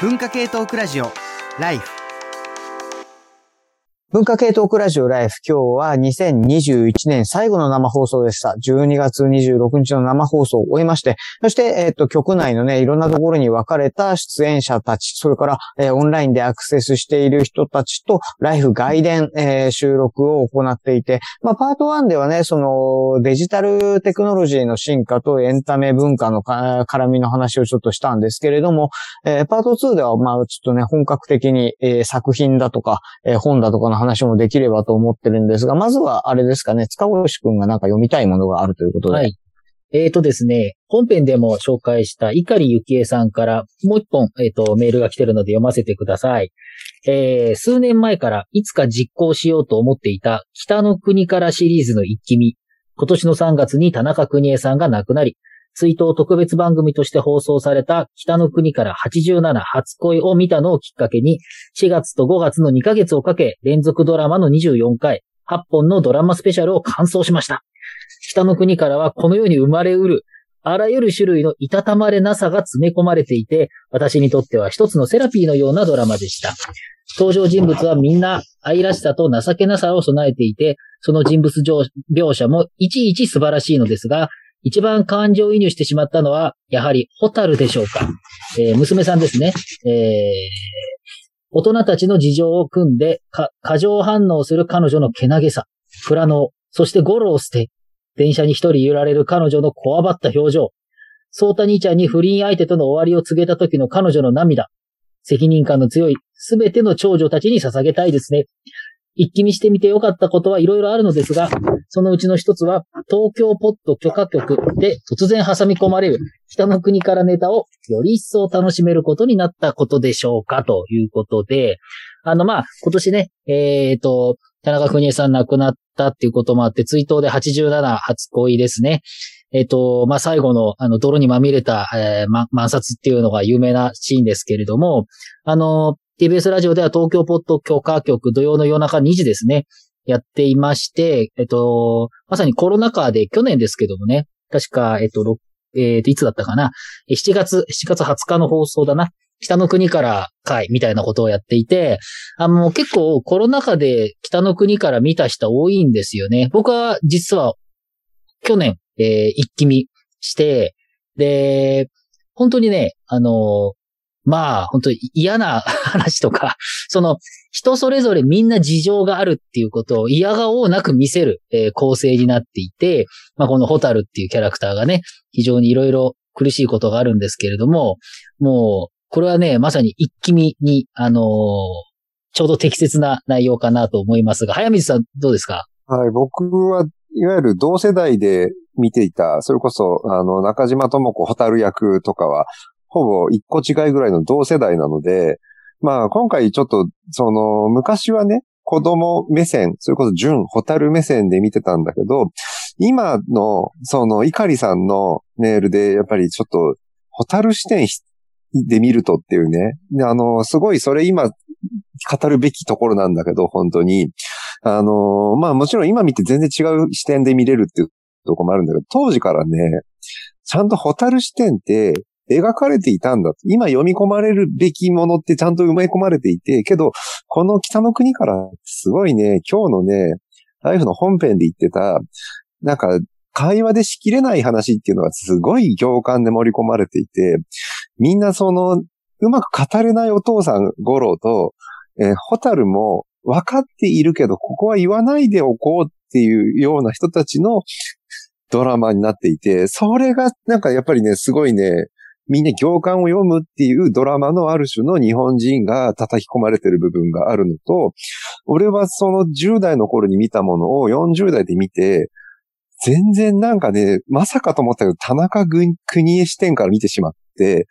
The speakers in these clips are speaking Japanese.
文化系トークラジオライフ文化系トークラジオライフ。今日は2021年最後の生放送でした。12月26日の生放送を終えまして、そして、えっ、と、局内のね、いろんなところに分かれた出演者たち、それから、えーオンラインでアクセスしている人たちと、ライフ外伝、えー収録を行っていて、まあ、パート1ではね、その、デジタルテクノロジーの進化とエンタメ文化の絡みの話をちょっとしたんですけれども、えパート2では、まあ、ちょっとね、本格的に、え作品だとか、え本だとかの話もできればと思ってるんですが、まずはあれですかね、塚越くんがなんか読みたいものがあるということで。はい。えーとですね、本編でも紹介した碇幸恵さんからもう一本、えーと、メールが来てるので読ませてください。えー、数年前からいつか実行しようと思っていた北の国からシリーズの一気見。今年の3月に田中邦衛さんが亡くなり、追悼特別番組として放送された北の国から87初恋を見たのをきっかけに、4月と5月の2ヶ月をかけ、連続ドラマの24回、8本のドラマスペシャルを完走しました。北の国からはこの世に生まれうる、あらゆる種類のいたたまれなさが詰め込まれていて、私にとっては一つのセラピーのようなドラマでした。登場人物はみんな愛らしさと情けなさを備えていて、その人物描写もいちいち素晴らしいのですが、一番感情移入してしまったのは、やはりホタルでしょうか。えー娘さんですね。えー大人たちの事情を組んで、過剰反応する彼女のけなげさ、フラノそしてゴロを捨て、電車に一人揺られる彼女のこわばった表情、ソータ兄ちゃんに不倫相手との終わりを告げた時の彼女の涙、責任感の強いすべての長女たちに捧げたいですね。一気見してみてよかったことはいろいろあるのですが、そのうちの一つは、東京ポッド許可局で突然挟み込まれる北の国からネタをより一層楽しめることになったことでしょうかということで、あの、ま、今年ね、えっ、と、田中邦衛さん亡くなったっていうこともあって、追悼で87初恋ですね。えっ、と、まあ、最後の、あの、泥にまみれた、えーま、満札っていうのが有名なシーンですけれども、あの、TBS ラジオでは東京ポッド許可局土曜の夜中2時ですね、やっていまして、えっと、まさにコロナ禍で去年ですけどもね、確か、えっと、えっと、いつだったかな、7月、7月20日の放送だな。北の国から会みたいなことをやっていて、あの、結構コロナ禍で北の国から見た人多いんですよね。僕は実は去年、えー一気見して、で、本当にね、あの、まあ、本当に嫌な話とか、その、人それぞれみんな事情があるっていうことを嫌がおうなく見せる、えー構成になっていて、まあ、このホタルっていうキャラクターがね、非常にいろいろ苦しいことがあるんですけれども、もう、これはね、まさに一気見に、あのーちょうど適切な内容かなと思いますが、早水さんどうですか？はい、僕はいわゆる同世代で見ていた、それこそ、あの、中島智子、ホタル役とかは、ほぼ一個違いぐらいの同世代なので、まあ、今回ちょっと、その、昔はね、子供目線、それこそ純、ホタル目線で見てたんだけど、今の、その、イカリさんのメールで、やっぱりちょっと、ホタル視点で見るとっていうね、あの、すごいそれ今、語るべきところなんだけど、本当に。あのまあもちろん今見て全然違う視点で見れるっていうとこもあるんだけど、当時からね、ちゃんとホタル視点って描かれていたんだ。今読み込まれるべきものってちゃんと埋め込まれていて、けど、この北の国からすごいね、今日のね、ライフの本編で言ってた、なんか、会話でしきれない話っていうのがすごい行間で盛り込まれていて、みんなその、うまく語れないお父さん、五郎と、えーホタルも分かっているけど、ここは言わないでおこうっていうような人たちのドラマになっていて、それがなんかやっぱりね、すごいね、みんな行間を読むっていうドラマのある種の日本人が叩き込まれてる部分があるのと、俺はその10代の頃に見たものを40代で見て、全然なんかね、まさかと思ったけど、田中邦衛視点から見てしまって、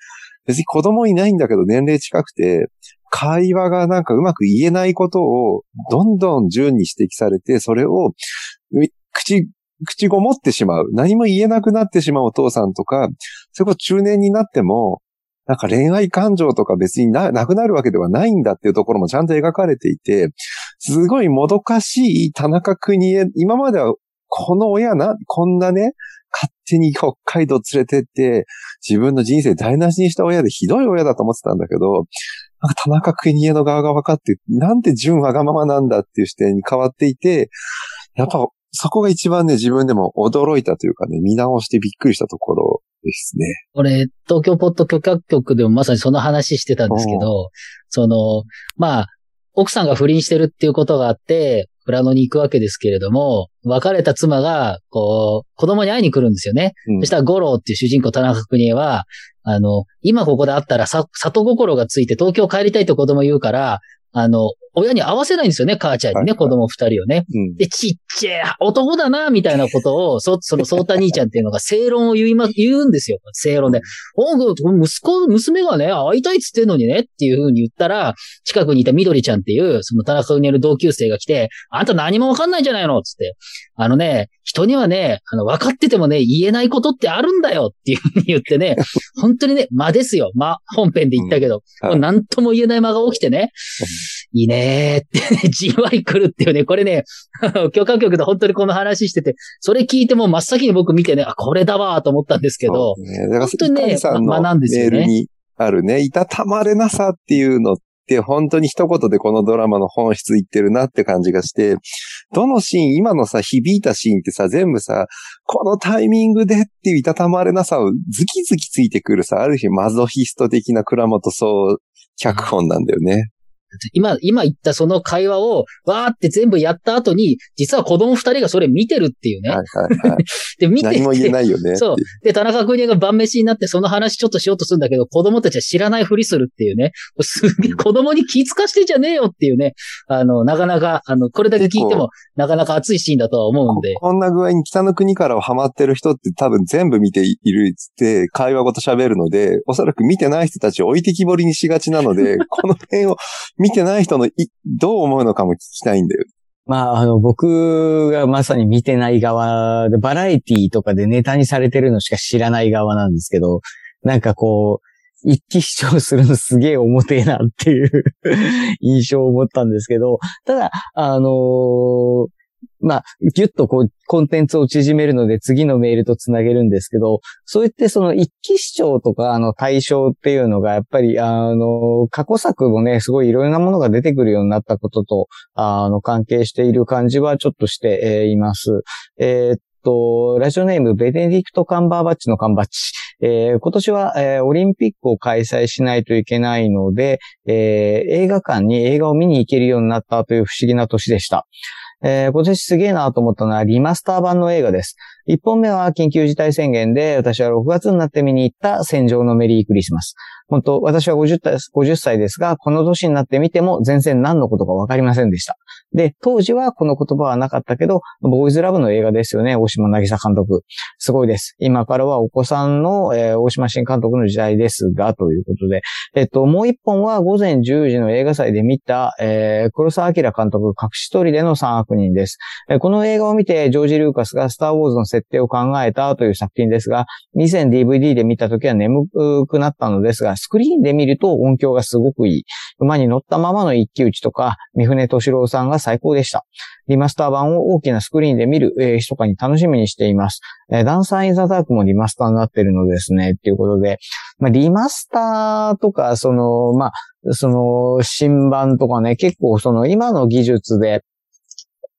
別に子供いないんだけど年齢近くて、会話がなんかうまく言えないことをどんどん順に指摘されて、それを口、口ごもってしまう。何も言えなくなってしまうお父さんとか、それこそ中年になっても、なんか恋愛感情とか別にな、なくなるわけではないんだっていうところもちゃんと描かれていて、すごいもどかしい田中邦衛、今まではこの親な、こんなね、勝手に北海道連れてって、自分の人生台無しにした親でひどい親だと思ってたんだけど、なんか田中邦衛の側が分かって、なんて純わがままなんだっていう視点に変わっていて、やっぱそこが一番ね、自分でも驚いたというかね、見直してびっくりしたところですね。これ、東京ポッド許可局でもまさにその話してたんですけど、その、まあ、奥さんが不倫してるっていうことがあって、富良野に行くわけですけれども、別れた妻が、こう、子供に会いに来るんですよね。うんそしたら五郎っていう主人公田中邦衛は、あの、今ここで会ったらさ、里心がついて東京帰りたいって子供言うから、あの、親に会わせないんですよね、母ちゃんにね、子供二人をね。うん。で、ちっちゃい男だな、みたいなことを、そ、その、ソータ兄ちゃんっていうのが正論を言いま、言うんですよ。正論で。おう息子、娘がね、会いたいっつってんのにね、っていう風に言ったら、近くにいた緑ちゃんっていう、その田中にいる同級生が来て、あんた何もわかんないんじゃないのつって。あのね、人にはね、あの、分かっててもね、言えないことってあるんだよっていう風に言ってね、本当にね、間ですよ。間、本編で言ったけど、うんはいもう何とも言えない間が起きてね、いいねーってね、じんわり来るっていうね、これね、許可局で本当にこの話してて、それ聞いても真っ先に僕見てね、あ、これだわーと思ったんですけど、ね、本当にね学んですよねメールにあるね、いたたまれなさっていうのって、本当に一言でこのドラマの本質言ってるなって感じがして、どのシーン、今のさ、響いたシーンってさ、全部さ、このタイミングでっていういたたまれなさをズキズキついてくるさ、ある種マゾヒスト的な倉本総脚本なんだよね。今、今言ったその会話を、わーって全部やった後に、実は子供二人がそれ見てるっていうね。はいはいはい。で、見てて何も言えないよね。そうで、田中邦衛が晩飯になってその話ちょっとしようとするんだけど、子供たちは知らないふりするっていうね。すげえ子供に気づかしてんじゃねえよっていうね。あの、なかなか、あの、これだけ聞いても、なかなか熱いシーンだとは思うんで。ここんな具合に北の国からハマってる人って多分全部見ているって会話ごと喋るので、おそらく見てない人たちを置いてきぼりにしがちなので、この辺を見てない人のいどう思うのかも聞きたいんだよ。まあ、あの、僕がまさに見てない側で、バラエティとかでネタにされてるのしか知らない側なんですけど、なんかこう、一気視聴するのすげえ重てえなっていう 印象を持ったんですけど、ただ、あのーまあ、ぎゅっとこう、コンテンツを縮めるので次のメールとつなげるんですけど、そう言ってその一気視聴とかあの対象っていうのがやっぱりあの、過去作もね、すごいいろいろなものが出てくるようになったことと、あの、関係している感じはちょっとして、います。えーっと、ラジオネーム、ベネディクト・カンバーバッチのカンバッチ。えー今年は、えーオリンピックを開催しないといけないので、えー映画館に映画を見に行けるようになったという不思議な年でした。えー今年すげえなと思ったのはリマスター版の映画です。1本目は緊急事態宣言で、私は6月になって見に行った戦場のメリークリスマス。本当私は 50, 50歳ですが、この年になってみても全然何のことかわかりませんでした。で、当時はこの言葉はなかったけど、ボーイズラブの映画ですよね、大島渚監督。すごいです。今からはお子さんの、えー大島新監督の時代ですが、ということで。えっと、もう一本は午前10時の映画祭で見た、えー黒澤明監督隠し撮りでの三悪人です。えーこの映画を見て、ジョージ・ルーカスがスター・ウォーズの設定を考えたという作品ですが、以前 DVD で見た時は眠くなったのですが、スクリーンで見ると音響がすごくいい。馬に乗ったままの一騎打ちとか、三船敏郎さんが最高でした。リマスター版を大きなスクリーンで見る、えー、密かに楽しみにしています。えーダンサー・イン・ザ・ダークもリマスターになってるのですね、っていうことで、まあ、リマスターとか、その、まあ、その、新版とかね、結構その、今の技術で、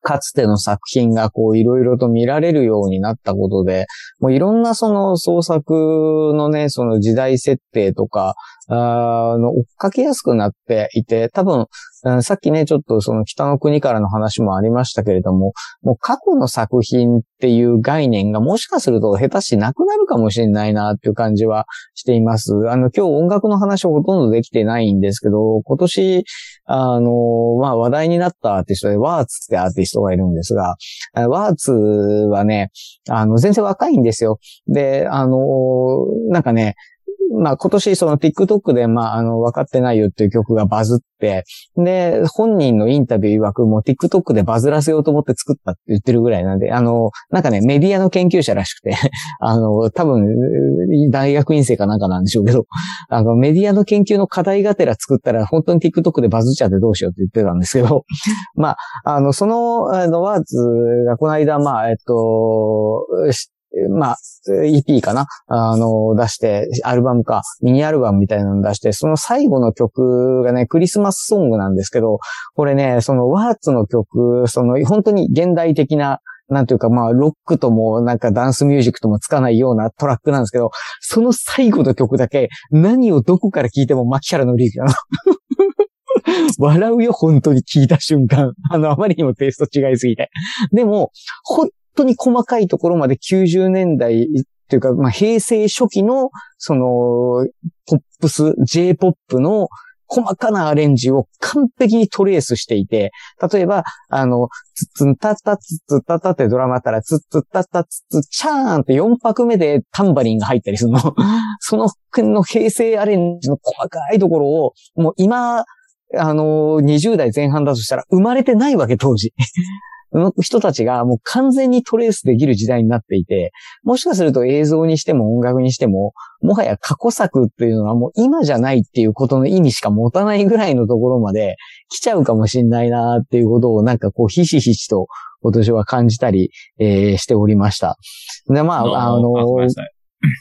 かつての作品がこういろいろと見られるようになったことで、もういろんなその創作のね、その時代設定とか、あの追っかけやすくなっていて、多分、うんさっきね、ちょっとその北の国からの話もありましたけれども、もう過去の作品っていう概念がもしかすると下手しなくなるかもしれないなっていう感じはしています。あの、今日音楽の話ほとんどできてないんですけど、今年、あの、まあ、話題になったアーティストで、ワーツってアーティストがいるんですが、ワーツはね、あの、全然若いんですよ。で、あの、なんかね、まあ今年その TikTok でまああの分かってないよっていう曲がバズって、で、本人のインタビュー曰くもう TikTok でバズらせようと思って作ったって言ってるぐらいなんで、あの、なんかね、メディアの研究者らしくて、あの、多分、大学院生かなんかなんでしょうけど、あの、メディアの研究の課題がてら作ったら本当に TikTok でバズっちゃってどうしようって言ってたんですけど、まあ、あの、その、あの、ワーズがこの間、まあ、えっと、まあ、EP かな？あの、出して、アルバムか、ミニアルバムみたいなの出して、その最後の曲がね、クリスマスソングなんですけど、これね、そのワーツの曲、その本当に現代的な、なんていうかまあ、ロックともなんかダンスミュージックともつかないようなトラックなんですけど、その最後の曲だけ、何をどこから聴いても牧原のりゆきなの。笑うよ、本当に聞いた瞬間。あの、あまりにもテイスト違いすぎて。でも、本当に細かいところまで90年代っていうか、まあ、平成初期の、その、ポップス、J-POP の細かなアレンジを完璧にトレースしていて、例えば、あの、つつんたったつつたったってドラマあったら、つつったつつチャーンって4拍目でタンバリンが入ったりするの。その辺の平成アレンジの細かいところを、もう今、あの、20代前半だとしたら生まれてないわけ、当時。の人たちがもう完全にトレースできる時代になっていて、もしかすると映像にしても音楽にしても、もはや過去作っていうのはもう今じゃないっていうことの意味しか持たないぐらいのところまで来ちゃうかもしんないなっていうことをなんかこうひしひしと今年は感じたり、えーしておりました。で、まあ、あの、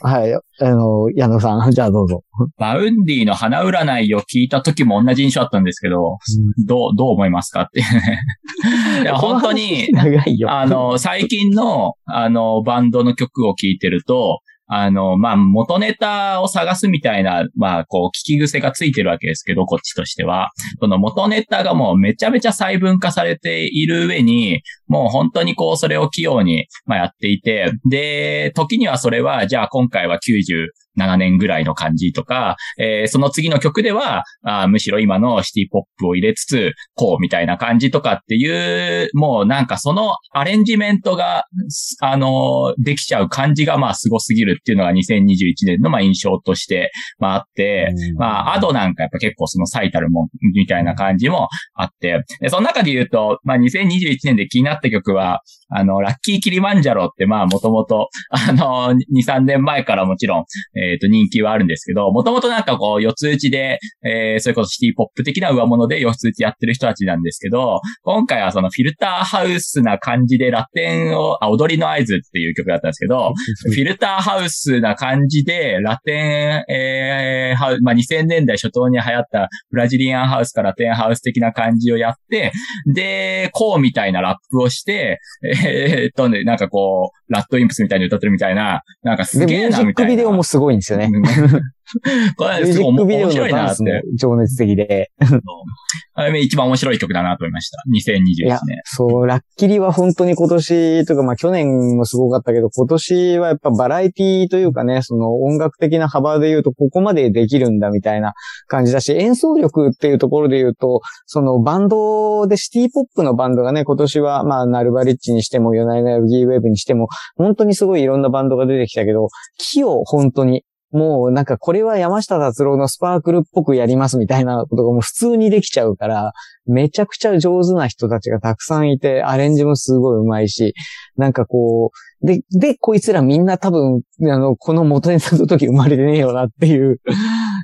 はい、あの、矢野さん、じゃあどうぞ。Vaundy の花占いを聞いた時も同じ印象あったんですけど、どう、どう思いますかっていうね。いや、本当に、長いよ。あの、最近の、あの、バンドの曲を聴いてると、あの、まあ、元ネタを探すみたいな、まあ、こう、聞き癖がついてるわけですけど、こっちとしては。その元ネタがもうめちゃめちゃ細分化されている上に、もう本当にこう、それを器用に、まあ、やっていて、で、時にはそれは、じゃあ今回は90 97年ぐらいの感じとか、えーその次の曲では、あーむしろ今のシティポップを入れつつ、こうみたいな感じとかっていう、もうなんかそのアレンジメントが、すあのーできちゃう感じがまあすごすぎるっていうのが2021年のまあ印象として、まああって、まあアドなんかやっぱ結構その最たるもんみたいな感じもあって、でその中で言うと、まあ2021年で気になった曲は、あの、ラッキーキリマンジャロってまあもともと、あの、2、3年前からもちろん、えっ、と、人気はあるんですけど、もともとなんかこう、四つ打ちで、えー、それこそシティポップ的な上物で四つ打ちやってる人たちなんですけど、今回はそのフィルターハウスな感じでラテンを、あ、踊りの合図っていう曲だったんですけど、フィルターハウスな感じで、ラテン、えー、ハウまあ、2000年代初頭に流行ったブラジリアンハウスからラテンハウス的な感じをやって、で、こうみたいなラップをして、えーっとね、なんかこう、ラッドインプスみたいに歌ってるみたいな、なんかすで、げえミュージッなみたいな。クビデオもすごいいんですよね。う んこれすごい面白いなって。情熱的で。あれ一番面白い曲だなと思いました。い2021や年。、そう、ラッキリは本当に今年とか、まあ去年もすごかったけど、今年はやっぱバラエティというかね、その音楽的な幅で言うと、ここまでできるんだみたいな感じだし、演奏力っていうところで言うと、そのバンドでシティポップのバンドがね、今年はまあナルバリッチにしても、ヨナイナヨギーウェブにしても、本当にすごいいろんなバンドが出てきたけど、器用、本当に。もうなんかこれは山下達郎のスパークルっぽくやりますみたいなことがもう普通にできちゃうから、めちゃくちゃ上手な人たちがたくさんいて、アレンジもすごい上手いし、なんかこう、で、で、こいつらみんな多分、あの、この元ネタの時生まれてねえよなっていう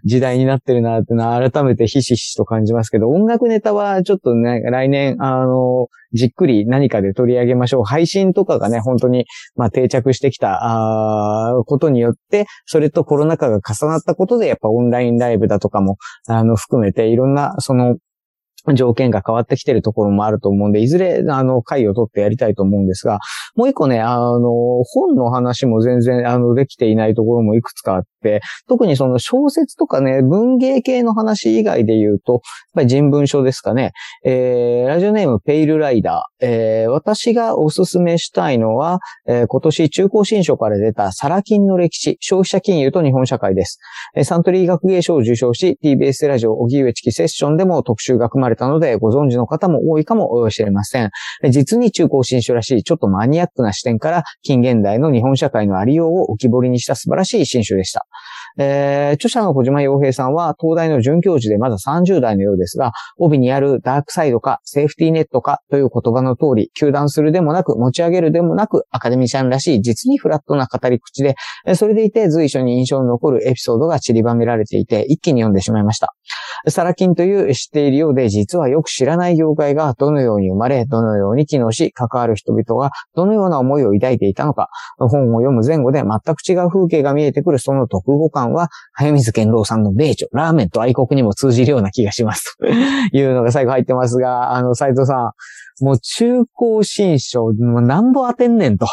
時代になってるなってのは改めてひしひしと感じますけど、音楽ネタはちょっとね、来年、あの、じっくり何かで取り上げましょう。配信とかがね、本当に、まあ、定着してきた、あことによって、それとコロナ禍が重なったことで、やっぱオンラインライブだとかも、あの、含めて、いろんな、その、条件が変わってきてるところもあると思うんで、いずれ、あの、回を取ってやりたいと思うんですが、もう一個ね、あの、本の話も全然、あの、できていないところもいくつかあって、特にその小説とかね、文芸系の話以外で言うと、やっぱり人文書ですかね。えー、ラジオネームペイルライダー。えー、私がおすすめしたいのは、えー今年中高新書から出たサラ金の歴史、消費者金融と日本社会です。えーサントリー学芸賞を受賞し、TBS ラジオ荻上チキセッションでも特集が組まれたので、ご存知の方も多いかもしれません。実に中高新書らしい、ちょっとマニアックな視点から、近現代の日本社会のありようを浮き彫りにした素晴らしい新書でした。えー、著者の小島洋平さんは、東大の准教授でまだ30代のようですが、帯にあるダークサイドか、セーフティーネットかという言葉の通り、球団するでもなく、持ち上げるでもなく、アカデミシャンらしい、実にフラットな語り口で、それでいて随所に印象に残るエピソードが散りばめられていて、一気に読んでしまいました。サラ金という知っているようで、実はよく知らない業界がどのように生まれ、どのように機能し、関わる人々がどのような思いを抱いていたのか、本を読む前後で全く違う風景が見えてくるその読後感は、早水健郎さんの米朝、ラーメンと愛国にも通じるような気がします。と いうのが最後入ってますが、あの、斉藤さん、もう中高新書、もうなんぼ当てんねんと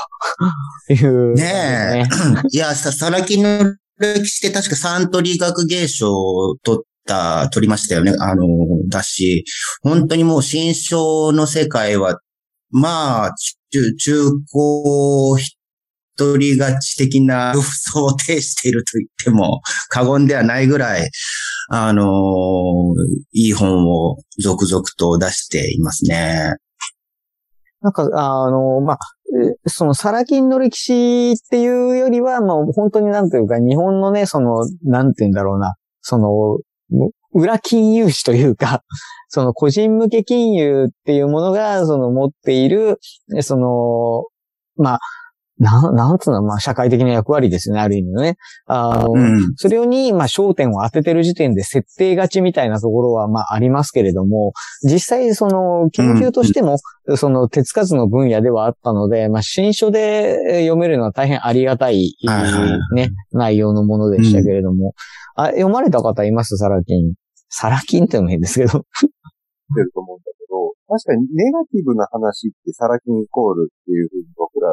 いう、ねえ。いや、さ、サラ金の歴史って確かサントリー学芸賞を取った、取りましたよね。あの、だし、本当にもう新書の世界は、まあ、中、中高一人勝ち的な 想定していると言っても過言ではないぐらい、あのいい本を続々と出していますね。なんか、あの、まあ、えそのサラ金の歴史っていうよりは、まあ、本当になんというか、日本のね、その、なんて言うんだろうな、その、裏金融史というか、その個人向け金融っていうものが、その持っている、その、まあ、なん、なんつうの、まあ、社会的な役割ですね、ある意味のね。あの、うん。それに、まあ、焦点を当ててる時点で設定勝ちみたいなところは、まあ、ありますけれども、実際、その、研究としても、その、手つかずの分野ではあったので、まあ、新書で読めるのは大変ありがたい、ね、内容のものでしたけれども。あ、読まれた方います？サラ金。サラ金ってのも変ですけど。てると思うんだけど、確かにネガティブな話ってサラ金イコールっていうふうに僕ら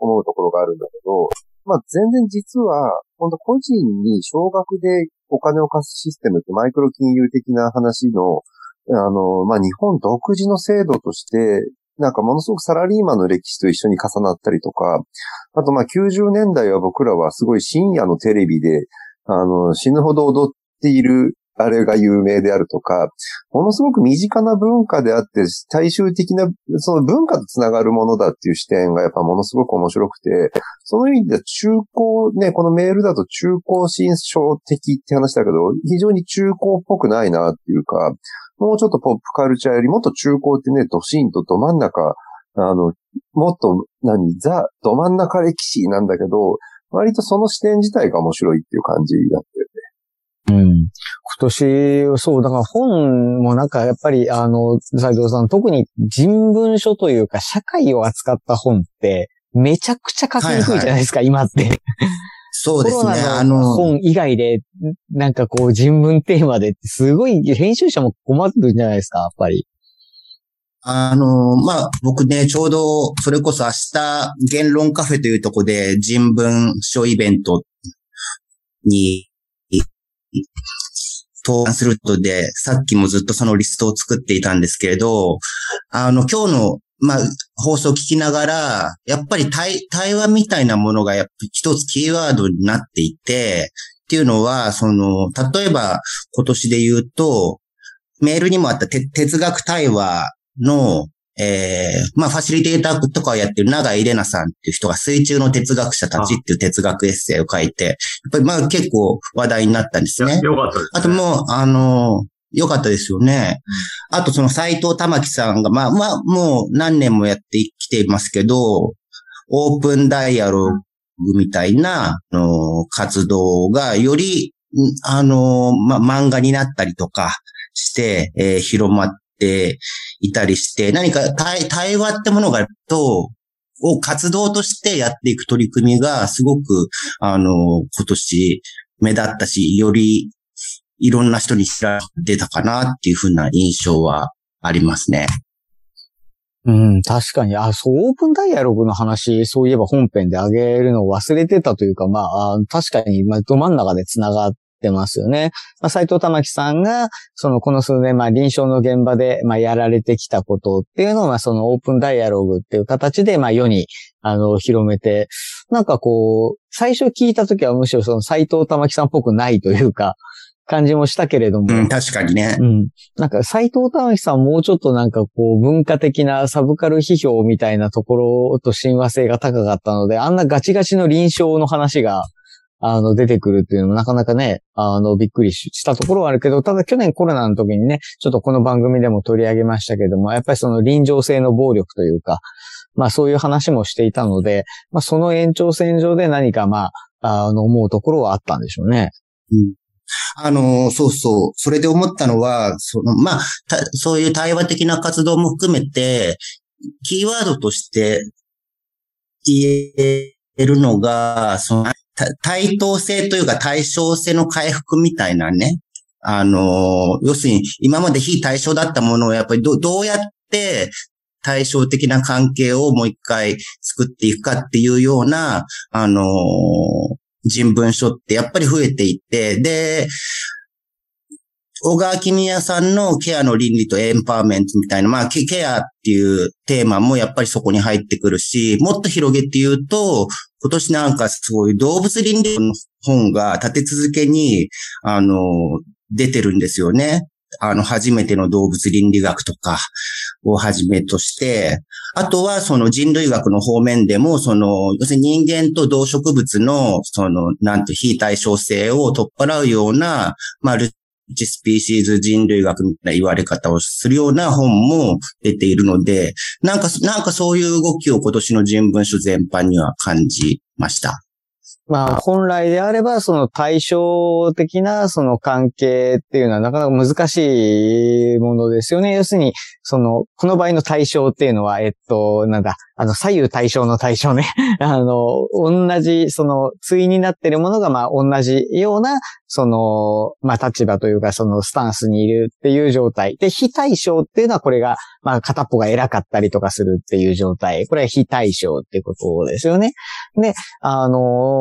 思うところがあるんだけど、まあ全然実は、本当個人に少額でお金を貸すシステムってマイクロ金融的な話の、あの、まあ日本独自の制度として、なんかものすごくサラリーマンの歴史と一緒に重なったりとか、あとまあ90年代は僕らはすごい深夜のテレビで、あの、死ぬほど踊っている、あれが有名であるとか、ものすごく身近な文化であって、大衆的な、その文化とつながるものだっていう視点がやっぱものすごく面白くて、その意味では中高、ね、このメールだと中高新書的って話だけど、非常に中高っぽくないなっていうか、もうちょっとポップカルチャーよりもっと中高ってね、ドシンとど真ん中、あの、もっと、何、ザ、ど真ん中歴史なんだけど、割とその視点自体が面白いっていう感じだった。うん。今年、そう、だから本もなんかやっぱり、あの、斉藤さん、特に人文書というか、社会を扱った本って、めちゃくちゃ書きにくいじゃないですか、今って。そうですね。あの、の本以外で、なんかこう人文テーマですごい編集者も困ってるんじゃないですか、やっぱり。あの、まあ、僕ね、ちょうど、それこそ明日、言論カフェというとこで人文書イベントに、登壇することで、さっきもずっとそのリストを作っていたんですけれど、あの、今日の、まあ、放送を聞きながら、やっぱり対、対話みたいなものがやっぱ一つキーワードになっていて、っていうのは、その、例えば今年で言うと、メールにもあった哲学対話の、ええまあ、ファシリテーターとかをやってる長井玲奈さんっていう人が水中の哲学者たちっていう哲学エッセイを書いて、やっぱりまあ結構話題になったんですね。よかったです、ね。あともう、あの、良かったですよね。あとその斎藤玉樹さんが、まあまあ、もう何年もやってきていますけど、オープンダイアログみたいな、あの、活動がより、んあの、まあ、漫画になったりとかして、えー広まっていたりして、何か対対話ってものが、と、を活動としてやっていく取り組みがすごく、あの、今年目立ったし、よりいろんな人に知られてたかなっていうふうな印象はありますね。うん、確かに。あ、そう、オープンダイアログの話、そういえば本編であげるのを忘れてたというか、まあ、あ確かに、まあ、ど真ん中で繋がってますよね。まあ、斎藤玉樹さんが、その、この数年、まあ、臨床の現場で、まあ、やられてきたことっていうのを、まあ、その、オープンダイアログっていう形で、まあ、世に、あの、広めて、なんかこう、最初聞いたときはむしろその、斎藤玉樹さんっぽくないというか、感じもしたけれども、うん、確かにねう。ん。なんか、斎藤玉樹さんもうちょっとなんかこう、文化的なサブカル批評みたいなところと親和性が高かったので、あんなガチガチの臨床の話が、あの、出てくるっていうのもなかなかね、あの、びっくりしたところはあるけど、ただ去年コロナの時にね、ちょっとこの番組でも取り上げましたけども、やっぱりその臨場性の暴力というか、まあそういう話もしていたので、まあその延長線上で何かまあ、あの、思うところはあったんでしょうね。うんあの、そうそう。それで思ったのは、その、まあ、そういう対話的な活動も含めて、キーワードとして言えるのが、その、対等性というか対称性の回復みたいなね。あの、要するに今まで非対称だったものをやっぱりどうやって対照的な関係をもう一回作っていくかっていうような、あの人文書ってやっぱり増えていって、で、小川君也さんのケアの倫理とエンパワーメントみたいな、まあ、ケアっていうテーマもやっぱりそこに入ってくるし、もっと広げて言うと、今年なんかすごいう動物倫理の本が立て続けに、あの、出てるんですよね。あの、初めての動物倫理学とかをはじめとして、あとはその人類学の方面でも、その、要するに人間と動植物の、その、なんて非対称性を取っ払うような、まあ、一スピーシーズ人類学みたいな言われ方をするような本も出ているので、なんか、なんかそういう動きを今年の人文書全般には感じました。まあ、本来であれば、その対照的なその関係っていうのはなかなか難しいものですよね。要するに、その、この場合の対象っていうのは、えっと、なんだ、あの、左右対称の対象ね。あの、同じ、その、対になってるものが、まあ、同じような、その、まあ、立場というか、その、スタンスにいるっていう状態。で、非対称っていうのは、これが、まあ、片っぽが偉かったりとかするっていう状態。これは非対称ってことですよね。で、あの、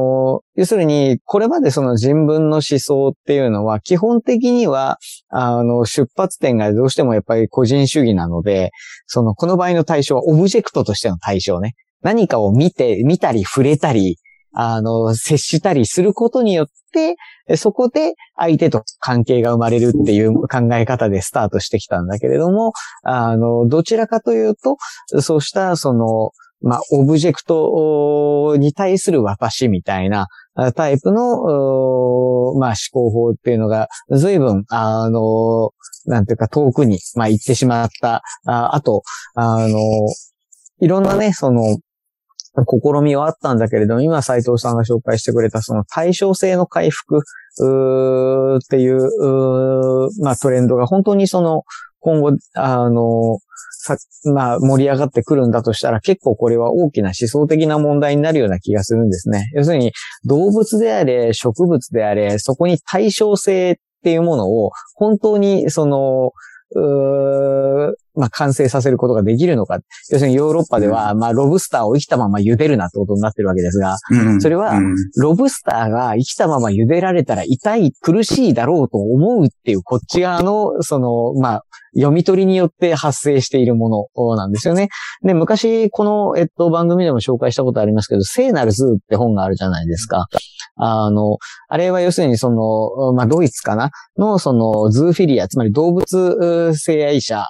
要するに、これまでその人文の思想っていうのは、基本的には、あの、出発点がどうしてもやっぱり個人主義なので、その、この場合の対象はオブジェクトとしての対象ね。何かを見て、見たり触れたり、あの、接したりすることによって、そこで相手と関係が生まれるっていう考え方でスタートしてきたんだけれども、あの、どちらかというと、そうしたその、まあ、オブジェクトに対する私みたいなタイプの、まあ、思考法っていうのが随分、あの、なんていうか遠くに、まあ、行ってしまった。ああと、あの、いろんなね、その、試みはあったんだけれども、今斉藤さんが紹介してくれたその対称性の回復っていう、まあトレンドが本当にその今後、あの、さ、まあ盛り上がってくるんだとしたら結構これは大きな思想的な問題になるような気がするんですね。要するに動物であれ、植物であれ、そこに対称性っていうものを本当にその、まあ、完成させることができるのか。要するにヨーロッパでは、まあ、ロブスターを生きたまま茹でるなってことになってるわけですが、それは、ロブスターが生きたまま茹でられたら痛い、苦しいだろうと思うっていう、こっち側の、その、まあ、読み取りによって発生しているものなんですよね。で、昔、この、えっと、番組でも紹介したことありますけど、聖なるズーって本があるじゃないですか。あの、あれは要するにその、まあ、ドイツかな？の、その、 zoophilia、つまり動物性愛者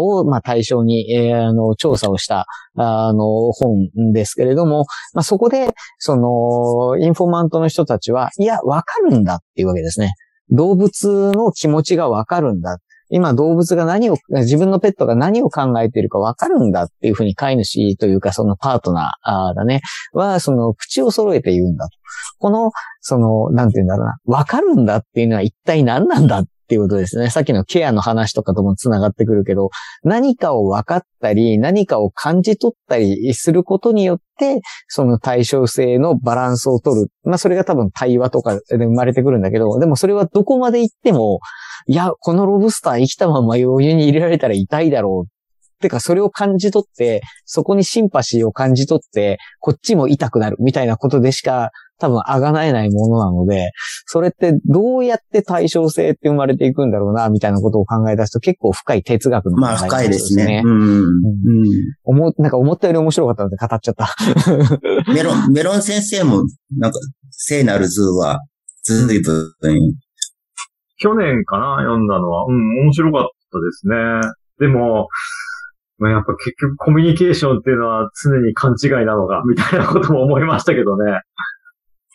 を、まあ、対象に、えー、あの、調査をした、あの、本ですけれども、まあ、そこで、その、インフォーマントの人たちは、いや、わかるんだっていうわけですね。動物の気持ちがわかるんだ。今動物が何を、自分のペットが何を考えているかわかるんだっていうふうに飼い主というかそのパートナーだね、は、その口を揃えて言うんだと。この、その、なんて言うんだろうな、わかるんだっていうのは一体何なんだっていうことですね。さっきのケアの話とかとも繋がってくるけど、何かを分かったり、何かを感じ取ったりすることによって、その対称性のバランスを取る。まあそれが多分対話とかで生まれてくるんだけど、でもそれはどこまで行っても、いや、このロブスター生きたまま余裕に入れられたら痛いだろうてか、それを感じ取って、そこにシンパシーを感じ取って、こっちも痛くなるみたいなことでしか、多分、あがなえないものなので、それってどうやって対称性って生まれていくんだろうな、みたいなことを考え出すと結構深い哲学の、ね、まあ、深いですね。うん。うん。思、なんか思ったより面白かったので語っちゃった。メロン、メロン先生も、なんか、聖なる図は、ずいぶん。去年かな、読んだのは。うん、面白かったですね。でも、まあ、やっぱ結局コミュニケーションっていうのは常に勘違いなのか、みたいなことも思いましたけどね。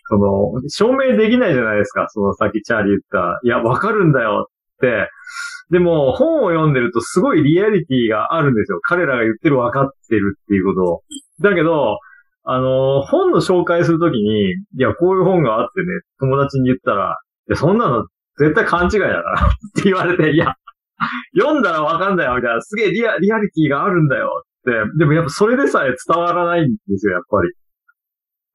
その、証明できないじゃないですか。そのさっきチャーリー言った、いや、わかるんだよって。でも、本を読んでるとすごいリアリティがあるんですよ。彼らが言ってる分かってるっていうことを。だけど、あの、本の紹介するときに、いや、こういう本があってね、友達に言ったら、いや、そんなの絶対勘違いだからって言われて、いや、読んだらわかんだよ、みたいな。すげえリアリアリティがあるんだよって。でもやっぱそれでさえ伝わらないんですよ、やっぱり。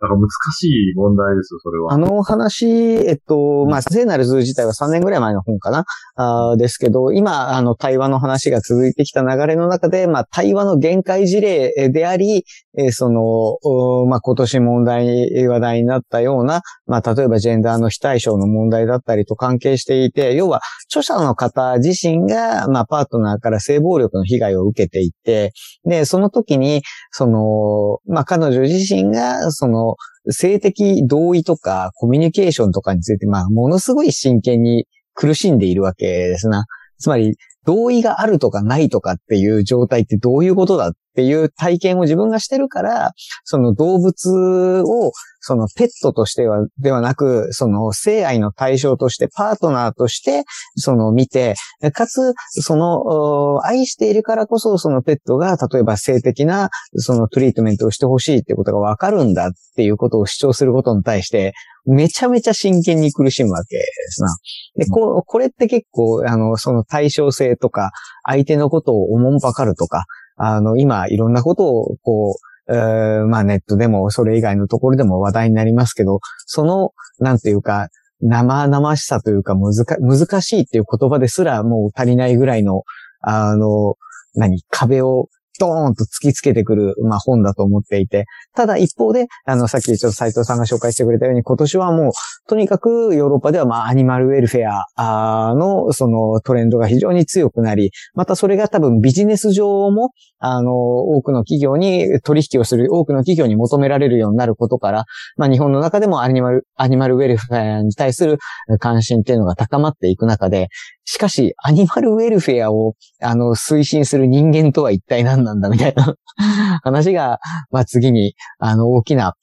だから難しい問題ですよ、それは。あの話、えっと、まあ、聖なる図自体は3年ぐらい前の本かな？あですけど、今、あの、対話の話が続いてきた流れの中で、まあ、対話の限界事例であり、えーその、まあ、今年問題、話題になったような、まあ、例えばジェンダーの非対称の問題だったりと関係していて、要は、著者の方自身が、まあ、パートナーから性暴力の被害を受けていて、で、その時に、その、まあ、彼女自身が、その、性的同意とかコミュニケーションとかについて、まあ、ものすごい真剣に苦しんでいるわけですな。つまり、同意があるとかないとかっていう状態ってどういうことだっっていう体験を自分がしてるから、その動物を、そのペットとしては、ではなく、その性愛の対象として、パートナーとして、その見て、かつ、その、愛しているからこそ、そのペットが、例えば性的な、そのトリートメントをしてほしいってことがわかるんだっていうことを主張することに対して、めちゃめちゃ真剣に苦しむわけですな。で、こう、これって結構、あの、その対称性とか、相手のことをおもんばかるとか、あの、今、いろんなことを、こう、えーまあネットでも、それ以外のところでも話題になりますけど、その、なんていうか、生々しさというか、難か難しいっていう言葉ですらもう足りないぐらいの、あの、何、壁をドーンと突きつけてくる、まあ本だと思っていて、ただ一方で、あの、さっきちょっと斉藤さんが紹介してくれたように、今年はもう、とにかくヨーロッパでは、まあ、アニマルウェルフェアの、そのトレンドが非常に強くなり、またそれが多分ビジネス上も、あの、多くの企業に取引をする、多くの企業に求められるようになることから、まあ、日本の中でもアニマル、アニマルウェルフェアに対する関心っていうのが高まっていく中で、しかし、アニマルウェルフェアを、あの、推進する人間とは一体何なんだみたいな 話が、まあ、次に、あの、大きな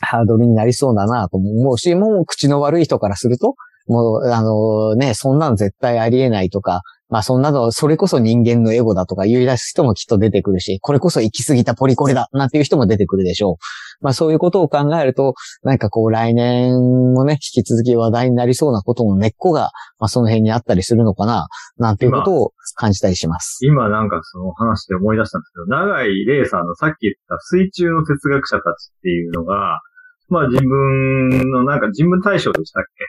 ハードルになりそうだなとも思うし、もう口の悪い人からすると、もう、あのね、そんなの絶対ありえないとか、まあそんなの、それこそ人間のエゴだとか言い出す人もきっと出てくるし、これこそ行き過ぎたポリコレだなんていう人も出てくるでしょう。まあそういうことを考えると、なんかこう来年もね、引き続き話題になりそうなことの根っこが、まあその辺にあったりするのかな、なんていうことを感じたりします。今なんかその話で思い出したんですけど、長井玲さんのさっき言った水中の哲学者たちっていうのが、まあ自分のなんか人文対象でしたっけ？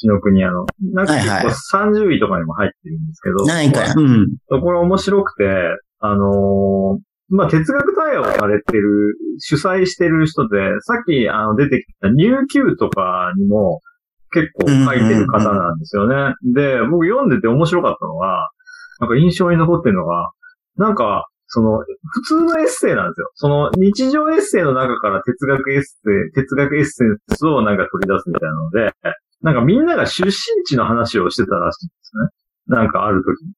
紀の国屋の。なんか結構30位とかにも入ってるんですけど。ないから。うん。これ面白くて、あのーまあ、哲学対話をされてる、主催してる人で、さっきあの出てきたニューキューとかにも結構書いてる方なんですよね。で、僕読んでて面白かったのが、なんか印象に残ってるのが、なんか、その、普通のエッセイなんですよ。その、日常エッセイの中から哲学エッセイ、哲学エッセンスをなんか取り出すみたいなので、なんかみんなが出身地の話をしてたらしいんですね。なんかある時に。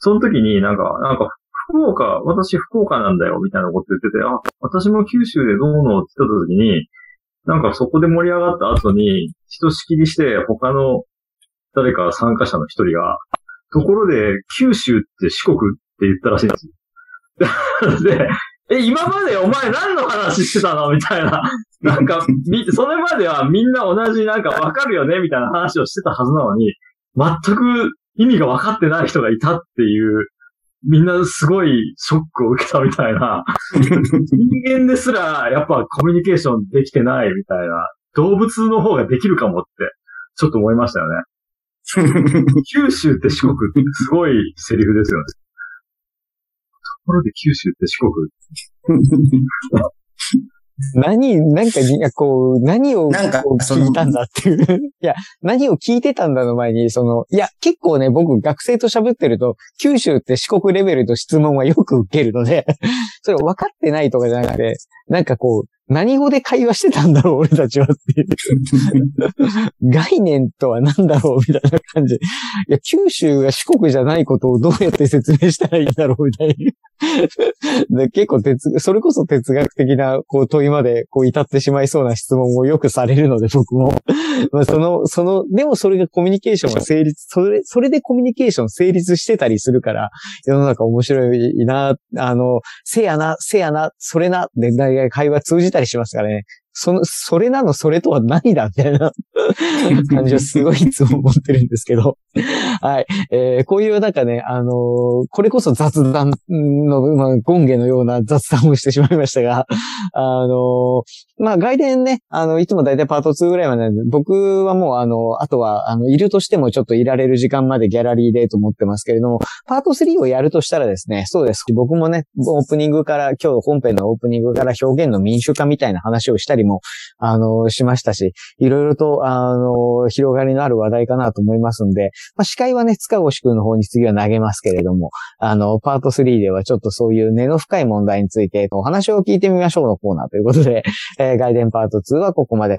その時になんか、なんか、福岡、私福岡なんだよ、みたいなこと言ってて、あ、私も九州でどうのって言った時に、なんかそこで盛り上がった後に、ひとしきりして他の誰か参加者の一人が、ところで九州って四国って言ったらしいんですよ。で、え、今までお前何の話してたの？みたいな。なんか、み、それまではみんな同じなんかわかるよね？みたいな話をしてたはずなのに、全く意味が分かってない人がいたっていう、みんなすごいショックを受けたみたいな。人間ですら、やっぱコミュニケーションできてないみたいな。動物の方ができるかもって、ちょっと思いましたよね。九州って四国ってすごいセリフですよね。ところで九州って四国 何、なんかに、いやこう、何をなんかこう聞いたんだっていう。いや、何を聞いてたんだの前に、その、いや、結構ね、僕学生と喋ってると、九州って四国レベルの質問はよく受けるので、それ分かってないとかじゃなくて、なんかこう、何語で会話してたんだろう、俺たちはっていう。概念とは何だろう、みたいな感じ。いや、九州が四国じゃないことをどうやって説明したらいいんだろう、みたいな。で結構哲、それこそ哲学的なこう問いまでこう至ってしまいそうな質問をよくされるので、僕も。まあその、その、でもそれがコミュニケーションが成立、それ、それでコミュニケーション成立してたりするから、世の中面白いな、あの、せやな、せやな、それな、で、大概会話通じたりしますからね。その、それなの、それとは何だみたいな 感じをすごいいつも思ってるんですけど。はい。えー、こういうなんかね、あのーこれこそ雑談の、まあ、権下のような雑談をしてしまいましたが、あのーまあ、外伝ね、あの、いつもだいたいパート2ぐらいまで、僕はもうあの、あとは、あの、いるとしてもちょっといられる時間までギャラリーでと思ってますけれども、パート3をやるとしたらですね、そうです。僕もね、オープニングから、今日本編のオープニングから表現の民主化みたいな話をしたりも、あの、しましたし、いろいろと、あの、広がりのある話題かなと思いますんで、まあ、司会はね、塚越くんの方に次は投げますけれども、あの、パート3ではちょっとそういう根の深い問題についてお話を聞いてみましょうのコーナーということで、えー、外伝パート2はここまで。